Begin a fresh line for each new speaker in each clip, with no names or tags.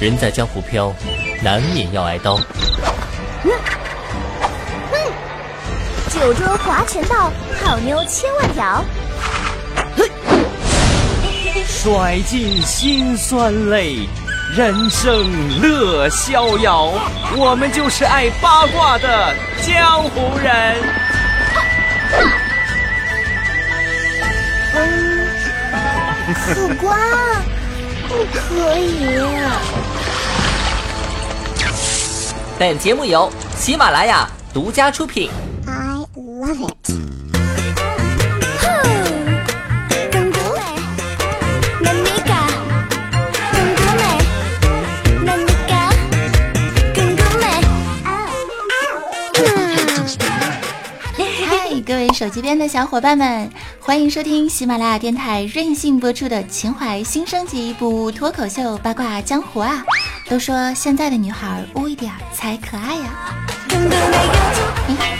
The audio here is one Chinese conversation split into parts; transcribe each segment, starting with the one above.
人在江湖飘，难免要挨刀。
酒桌划拳道，好妞千万条。
甩尽辛酸泪，人生乐逍遥。我们就是爱八卦的江湖人。
嗯，苦瓜，不可以。
本节目由喜马拉雅独家出品。
I love it.
各位手机边的小伙伴们，欢迎收听喜马拉雅电台任性播出的情怀新升级部脱口秀八卦江湖啊！都说现在的女孩污一点才可爱呀。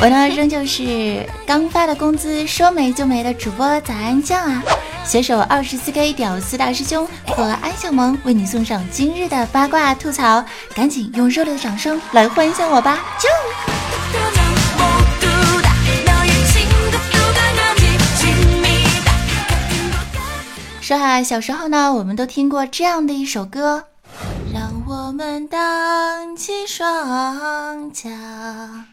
我呢仍旧是刚发的工资说没就没的主播早安酱啊！携手二十四 K 屌丝大师兄和安小萌为你送上今日的八卦吐槽，赶紧用热烈的掌声来欢迎下我吧！就。说哈，小时候呢，我们都听过这样的一首歌，让我们荡起双桨，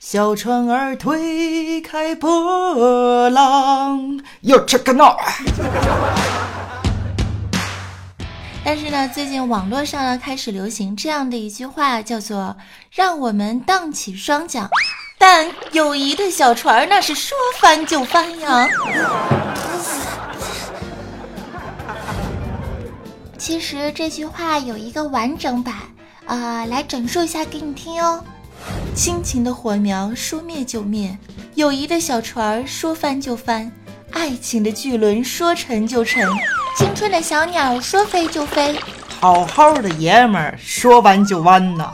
小船儿推开波浪。哟，这个闹。
但是呢，最近网络上呢开始流行这样的一句话，叫做“让我们荡起双桨”，但友谊的小船那是说翻就翻呀。其实这句话有一个完整版，呃，来整述一下给你听哦。亲情的火苗说灭就灭，友谊的小船说翻就翻，爱情的巨轮说沉就沉，青春的小鸟说飞就飞，
好好的爷们儿说弯就弯呐。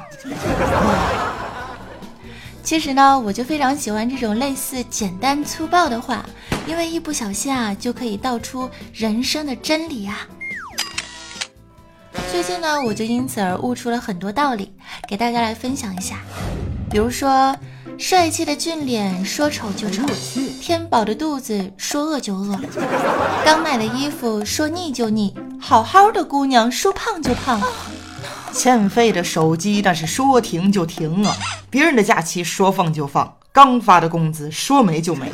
其实呢，我就非常喜欢这种类似简单粗暴的话，因为一不小心啊，就可以道出人生的真理啊。最近呢，我就因此而悟出了很多道理，给大家来分享一下。比如说，帅气的俊脸说丑就丑，天饱的肚子说饿就饿，刚买的衣服说腻就腻，好好的姑娘说胖就胖，
欠费的手机那是说停就停啊，别人的假期说放就放，刚发的工资说没就没。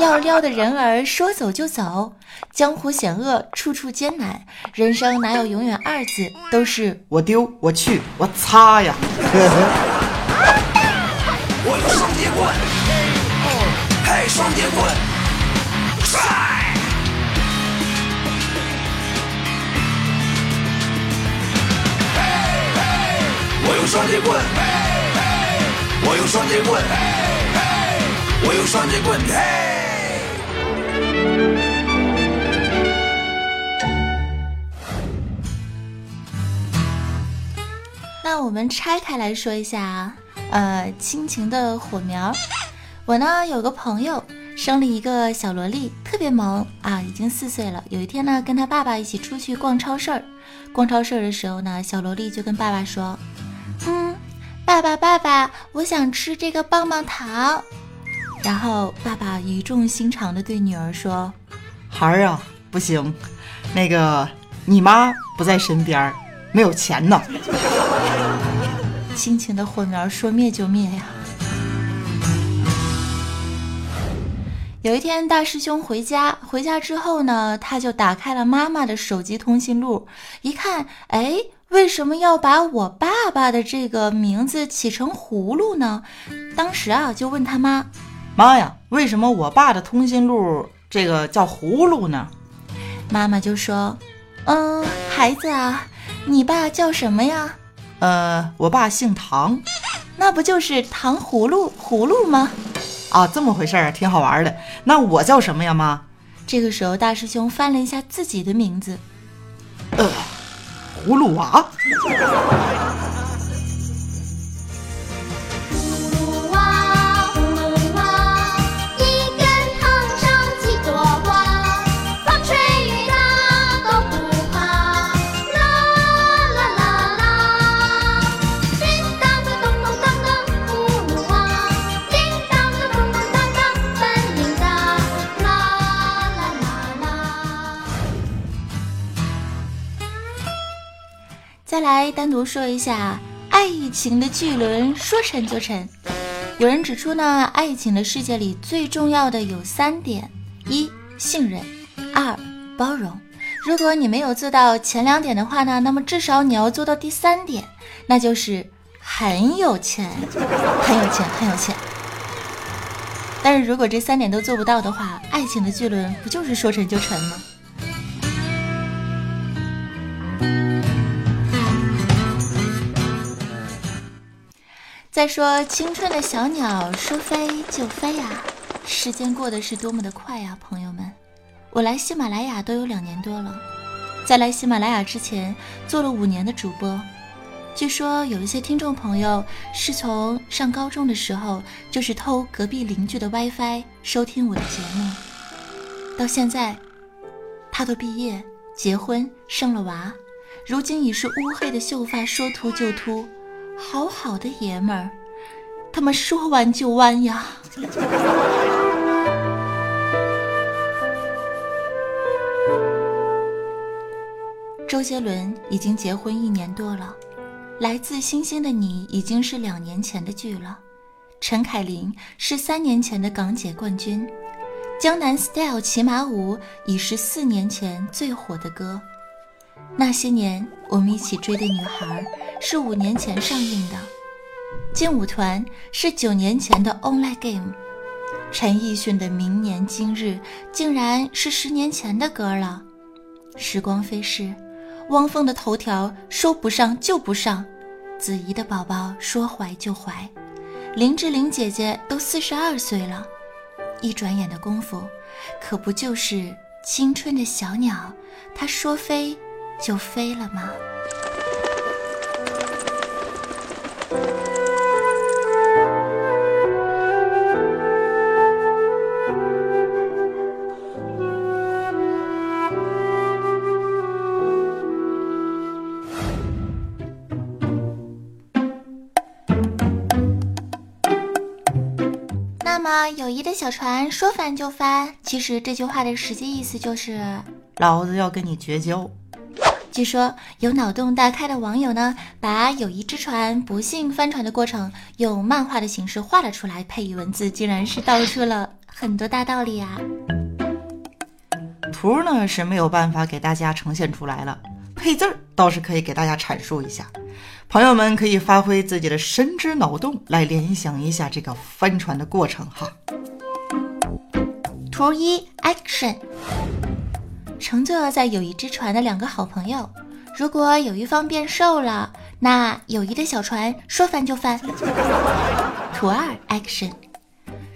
要撩的人儿说走就走，江湖险恶，处处艰难，人生哪有永远二字？都是
我丢我去我擦呀！
我有双截棍，嘿，双截棍，帅！我用双截棍，我有双截棍，我有双截棍，嘿！
那我们拆开来说一下，呃，亲情的火苗。我呢有个朋友生了一个小萝莉，特别萌啊，已经四岁了。有一天呢，跟他爸爸一起出去逛超市儿，逛超市的时候呢，小萝莉就跟爸爸说：“嗯，爸爸爸爸，我想吃这个棒棒糖。”然后爸爸语重心长的对女儿说：“
孩儿啊，不行，那个你妈不在身边，没有钱呢。”
亲情的火苗说灭就灭呀！有一天，大师兄回家，回家之后呢，他就打开了妈妈的手机通讯录，一看，哎，为什么要把我爸爸的这个名字起成葫芦呢？当时啊，就问他妈：“
妈呀，为什么我爸的通讯录这个叫葫芦呢？”
妈妈就说：“嗯，孩子啊，你爸叫什么呀？”
呃，我爸姓唐，
那不就是糖葫芦葫芦吗？
啊，这么回事儿，挺好玩的。那我叫什么呀，妈？
这个时候，大师兄翻了一下自己的名字，
呃，葫芦娃。
再单独说一下爱情的巨轮，说沉就沉。有人指出呢，爱情的世界里最重要的有三点：一、信任；二、包容。如果你没有做到前两点的话呢，那么至少你要做到第三点，那就是很有钱，很有钱，很有钱。但是如果这三点都做不到的话，爱情的巨轮不就是说沉就沉吗？再说青春的小鸟说飞就飞呀，时间过得是多么的快呀，朋友们！我来喜马拉雅都有两年多了，在来喜马拉雅之前做了五年的主播。据说有一些听众朋友是从上高中的时候就是偷隔壁邻居的 WiFi 收听我的节目，到现在他都毕业、结婚、生了娃，如今已是乌黑的秀发，说秃就秃。好好的爷们儿，他们说弯就弯呀！周杰伦已经结婚一年多了，来自星星的你已经是两年前的剧了。陈凯琳是三年前的港姐冠军，江南 Style 骑马舞已是四年前最火的歌。那些年我们一起追的女孩是五年前上映的，劲舞团是九年前的 Online Game，陈奕迅的明年今日竟然是十年前的歌了。时光飞逝，汪峰的头条说不上就不上，子怡的宝宝说怀就怀，林志玲姐姐都四十二岁了，一转眼的功夫，可不就是青春的小鸟，它说飞。就飞了吗？那么，友谊的小船说翻就翻。其实这句话的实际意思就是，
老子要跟你绝交。
据说有脑洞大开的网友呢，把友谊之船不幸翻船的过程用漫画的形式画了出来，配以文字，竟然是道出了很多大道理啊！
图呢是没有办法给大家呈现出来了，配字儿倒是可以给大家阐述一下。朋友们可以发挥自己的神之脑洞来联想一下这个翻船的过程哈。
图一，Action。乘坐在友谊之船的两个好朋友，如果有一方变瘦了，那友谊的小船说翻就翻。图二，Action。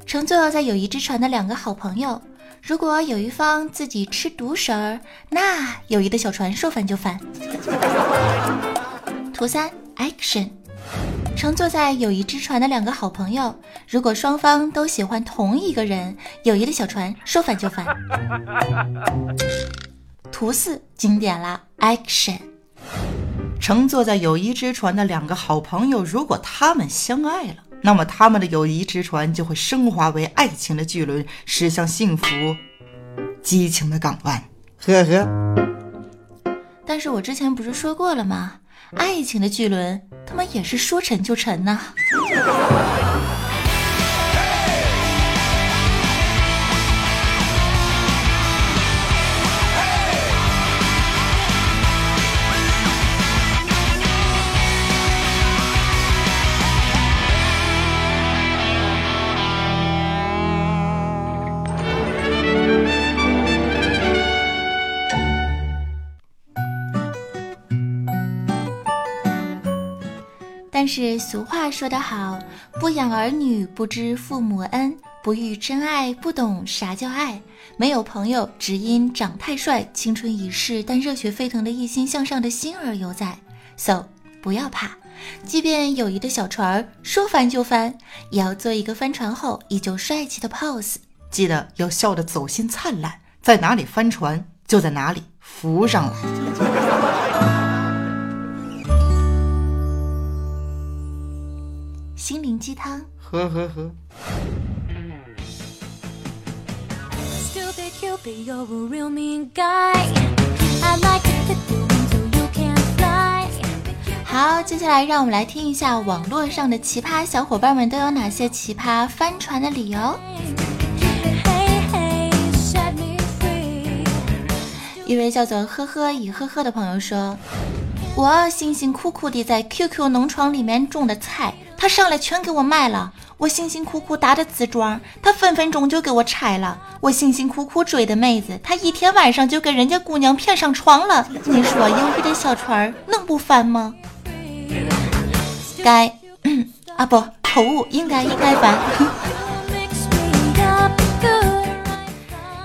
乘坐在友谊之船的两个好朋友，如果有一方自己吃独食儿，那友谊的小船说翻就翻。图三，Action。乘坐在友谊之船的两个好朋友，如果双方都喜欢同一个人，友谊的小船说翻就翻。图四经典啦，Action。
乘坐在友谊之船的两个好朋友，如果他们相爱了，那么他们的友谊之船就会升华为爱情的巨轮，驶向幸福、激情的港湾。呵呵。
但是我之前不是说过了吗？爱情的巨轮，他们也是说沉就沉呐。是俗话说得好，不养儿女不知父母恩，不遇真爱不懂啥叫爱。没有朋友，只因长太帅，青春已逝，但热血沸腾的一心向上的心儿犹在。So，不要怕，即便友谊的小船说翻就翻，也要做一个翻船后依旧帅气的 pose。
记得要笑得走心灿烂，在哪里翻船就在哪里浮上来。
心灵鸡汤，
呵呵呵。
好，接下来让我们来听一下网络上的奇葩小伙伴们都有哪些奇葩翻船的理由。一位叫做呵呵以呵呵的朋友说：“我辛辛苦苦地在 QQ 农场里面种的菜，他上来全给我卖了。我辛辛苦苦打的瓷砖，他分分钟就给我拆了。我辛辛苦苦追的妹子，他一天晚上就跟人家姑娘骗上床了。你说友谊的小船能不翻吗？该 啊不，口误，应该应该翻。”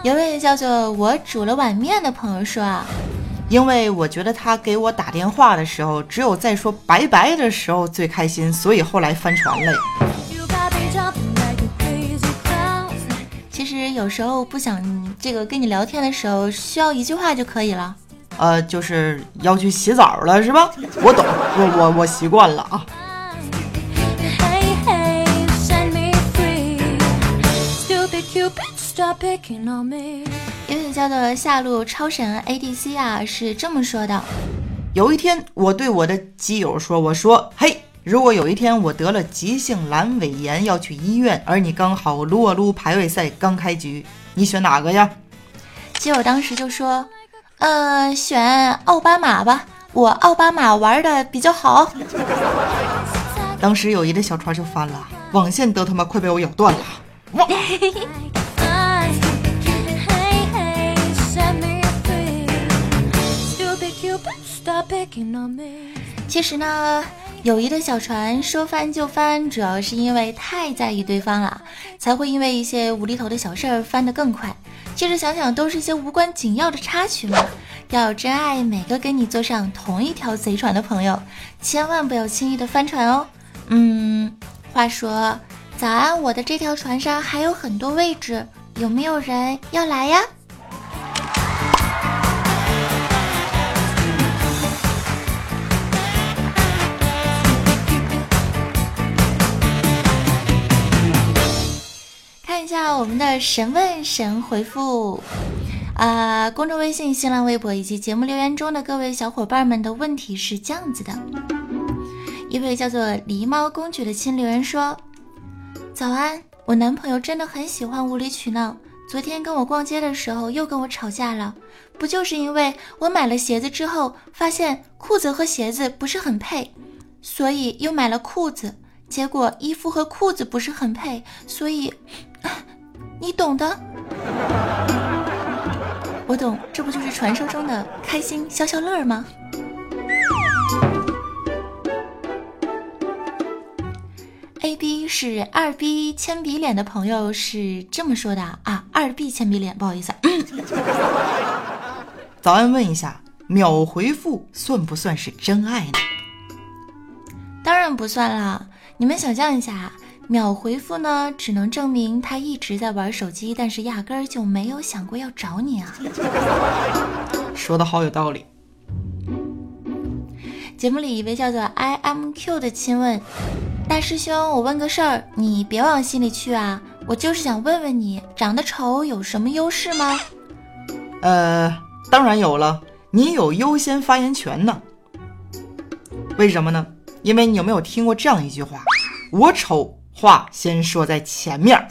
有位叫做我煮了碗面的朋友说啊，
因为我觉得他给我打电话的时候，只有在说拜拜的时候最开心，所以后来翻船了。
其实有时候不想这个跟你聊天的时候，需要一句话就可以了。
呃，就是要去洗澡了，是吧？我懂，我我我习惯了啊。
叫做下路超神 ADC 啊，是这么说的：
有一天，我对我的基友说：“我说，嘿，如果有一天我得了急性阑尾炎，要去医院，而你刚好撸啊撸排位赛刚开局，你选哪个呀？”
基友当时就说：“呃，选奥巴马吧，我奥巴马玩的比较好。”
当时友谊的小船就翻了，网线都他妈快被我咬断了。
其实呢，友谊的小船说翻就翻，主要是因为太在意对方了，才会因为一些无厘头的小事儿翻得更快。其实想想，都是一些无关紧要的插曲嘛。要真爱每个跟你坐上同一条贼船的朋友，千万不要轻易的翻船哦。嗯，话说，早安，我的这条船上还有很多位置，有没有人要来呀？下我们的神问神回复，啊，公众微信、新浪微博以及节目留言中的各位小伙伴们的问题是这样子的：一位叫做狸猫公举的亲留言说：“早安，我男朋友真的很喜欢无理取闹，昨天跟我逛街的时候又跟我吵架了，不就是因为我买了鞋子之后发现裤子和鞋子不是很配，所以又买了裤子。”结果衣服和裤子不是很配，所以 你懂的。我懂，这不就是传说中的开心消消乐吗？A B 是二 B 铅笔脸的朋友是这么说的啊，二 B 铅笔脸，不好意思。
早安，问一下，秒回复算不算是真爱呢？
当然不算啦。你们想象一下，秒回复呢，只能证明他一直在玩手机，但是压根儿就没有想过要找你啊。
说的好有道理。
节目里一位叫做 I M Q 的亲问大师兄，我问个事儿，你别往心里去啊。我就是想问问你，长得丑有什么优势吗？
呃，当然有了，你有优先发言权呢。为什么呢？因为你有没有听过这样一句话？我丑话先说在前面。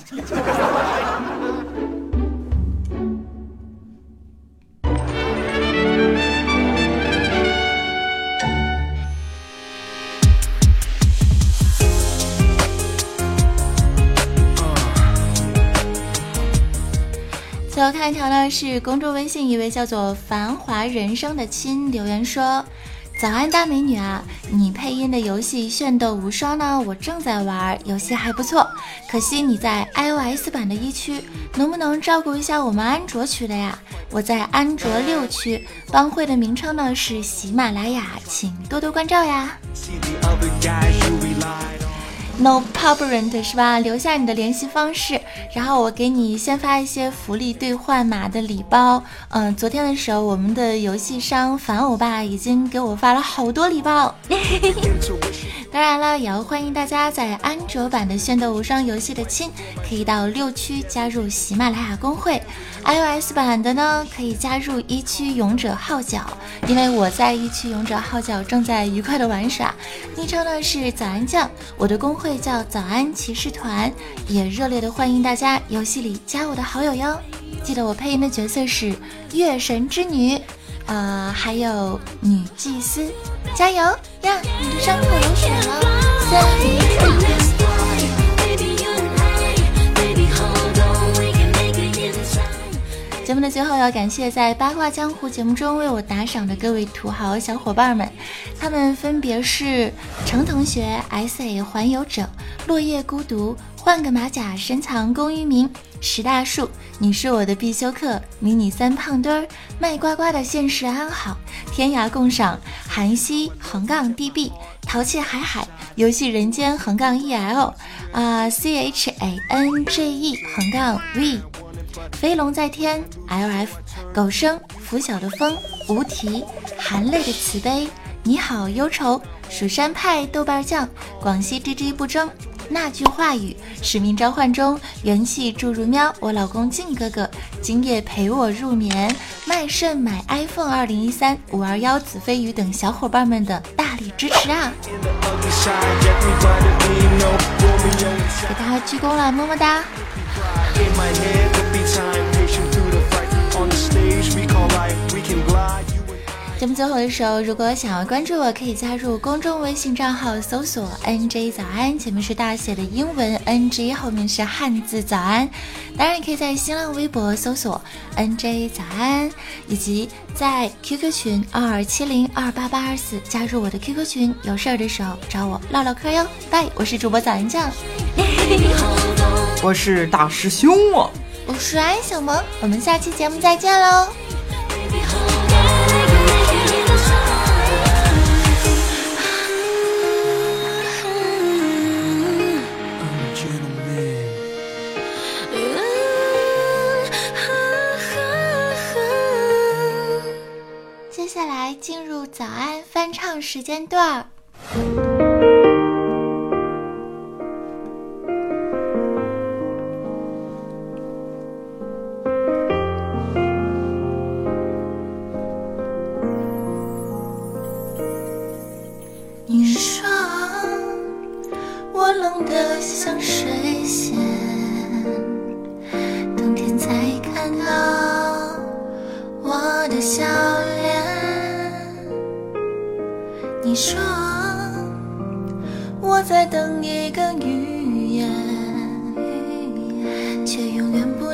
最后看一条呢，是公众微信一位叫做“繁华人生”的亲留言说。早安，大美女啊！你配音的游戏《炫斗无双》呢？我正在玩，游戏还不错。可惜你在 iOS 版的一区，能不能照顾一下我们安卓区的呀？我在安卓六区，帮会的名称呢是喜马拉雅，请多多关照呀。See the other guys, No problem，是吧？留下你的联系方式，然后我给你先发一些福利兑换码的礼包。嗯，昨天的时候，我们的游戏商凡欧巴已经给我发了好多礼包。当然了，也要欢迎大家在安卓版的《炫斗无双》游戏的亲，可以到六区加入喜马拉雅公会。iOS 版的呢，可以加入一区勇者号角，因为我在一区勇者号角正在愉快的玩耍。昵称呢是早安酱，我的公会叫早安骑士团，也热烈的欢迎大家游戏里加我的好友哟。记得我配音的角色是月神之女，呃，还有女祭司，加油呀！你的伤口流血了，三。节目的最后要感谢在八卦江湖节目中为我打赏的各位土豪小伙伴们，他们分别是程同学、S A 环游者、落叶孤独、换个马甲深藏功与名、石大树、你是我的必修课、迷你三胖墩儿、卖瓜瓜的现实安好、天涯共赏、韩熙横杠 D B、淘气海海、游戏人间横杠 E L 啊 C H A N J E 横杠 V。飞龙在天，L F，狗生，拂晓的风，无题，含泪的慈悲，你好忧愁，蜀山派豆瓣酱，广西吱吱不争，那句话语，使命召唤中，元气注入喵，我老公靖哥哥，今夜陪我入眠，卖肾买 iPhone 二零一三五二幺子飞鱼等小伙伴们的大力支持啊！给大家鞠躬了，么么哒！节目最后的时候，如果想要关注我，可以加入公众微信账号，搜索 “nj 早安”，前面是大写的英文 “nj”，后面是汉字“早安”。当然，也可以在新浪微博搜索 “nj 早安”，以及在 QQ 群二二七零二八八二四加入我的 QQ 群，有事儿的时候找我唠唠嗑哟。拜，我是主播早安酱，
我是大师兄啊。
我是安小萌，我们下期节目再见喽。进入早安翻唱时间段儿。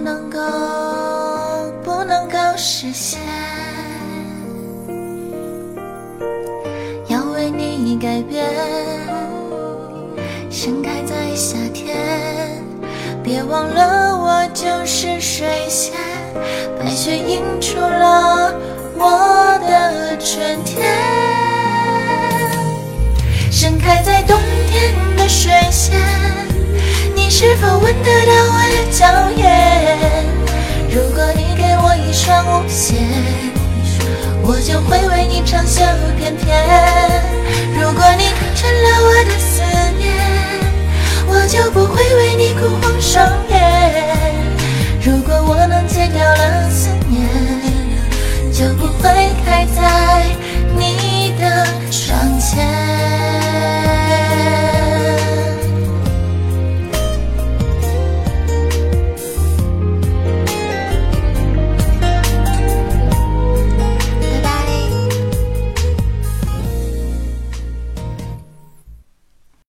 能够不能够实现。要为你改变，盛开在夏天。别忘了，我就是水仙，白雪映出了我的春天。盛开在冬天的水仙，是否闻得到我的娇艳如果你给我一双舞鞋我就会为你长袖翩翩如果你看穿了我的思念我就不会为你哭红双眼如果我能戒掉了思念就不会开在你的窗前。